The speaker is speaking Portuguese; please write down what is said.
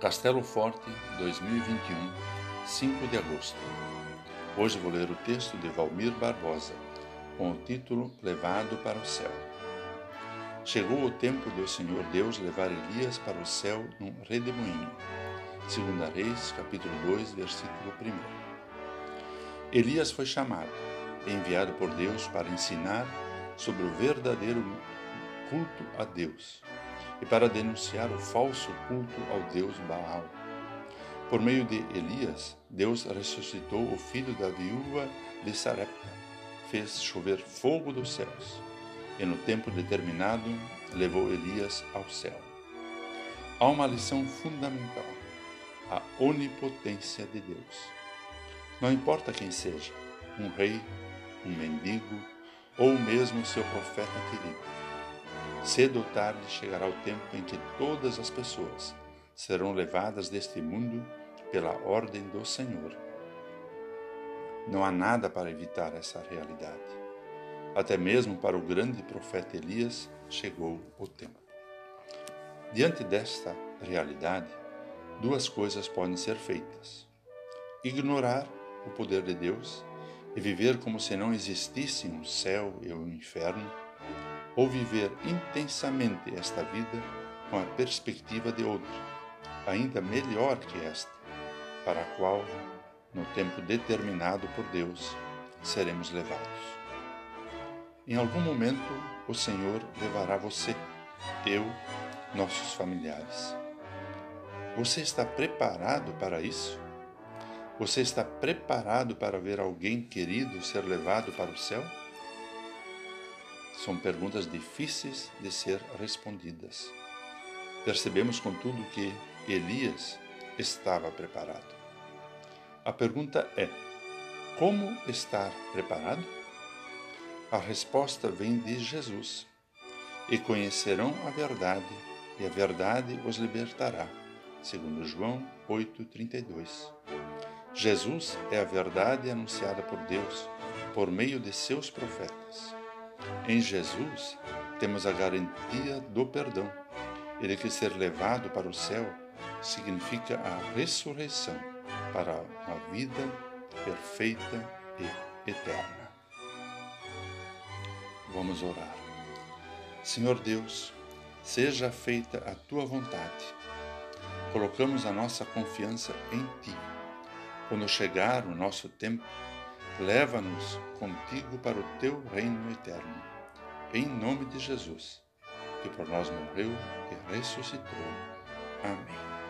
Castelo Forte, 2021, 5 de agosto. Hoje vou ler o texto de Valmir Barbosa, com o título Levado para o Céu. Chegou o tempo do Senhor Deus levar Elias para o céu num redemoinho. 2 Reis, capítulo 2, versículo 1. Elias foi chamado, enviado por Deus para ensinar sobre o verdadeiro culto a Deus e para denunciar o falso culto ao deus Baal. Por meio de Elias, Deus ressuscitou o filho da viúva de Sarepta, fez chover fogo dos céus, e no tempo determinado levou Elias ao céu. Há uma lição fundamental: a onipotência de Deus. Não importa quem seja, um rei, um mendigo ou mesmo seu profeta querido Cedo ou tarde chegará o tempo em que todas as pessoas serão levadas deste mundo pela ordem do Senhor. Não há nada para evitar essa realidade. Até mesmo para o grande profeta Elias chegou o tempo. Diante desta realidade, duas coisas podem ser feitas: ignorar o poder de Deus e viver como se não existissem um céu e um inferno ou viver intensamente esta vida com a perspectiva de outra, ainda melhor que esta, para a qual, no tempo determinado por Deus, seremos levados. Em algum momento, o Senhor levará você, eu, nossos familiares. Você está preparado para isso? Você está preparado para ver alguém querido ser levado para o céu? São perguntas difíceis de ser respondidas. Percebemos, contudo, que Elias estava preparado. A pergunta é: como estar preparado? A resposta vem de Jesus. E conhecerão a verdade, e a verdade os libertará. Segundo João 8:32. Jesus é a verdade anunciada por Deus por meio de seus profetas. Em Jesus temos a garantia do perdão e de que ser levado para o céu significa a ressurreição para uma vida perfeita e eterna. Vamos orar. Senhor Deus, seja feita a tua vontade. Colocamos a nossa confiança em ti. Quando chegar o nosso tempo, leva-nos contigo para o teu reino eterno em nome de Jesus, que por nós morreu e ressuscitou. Amém.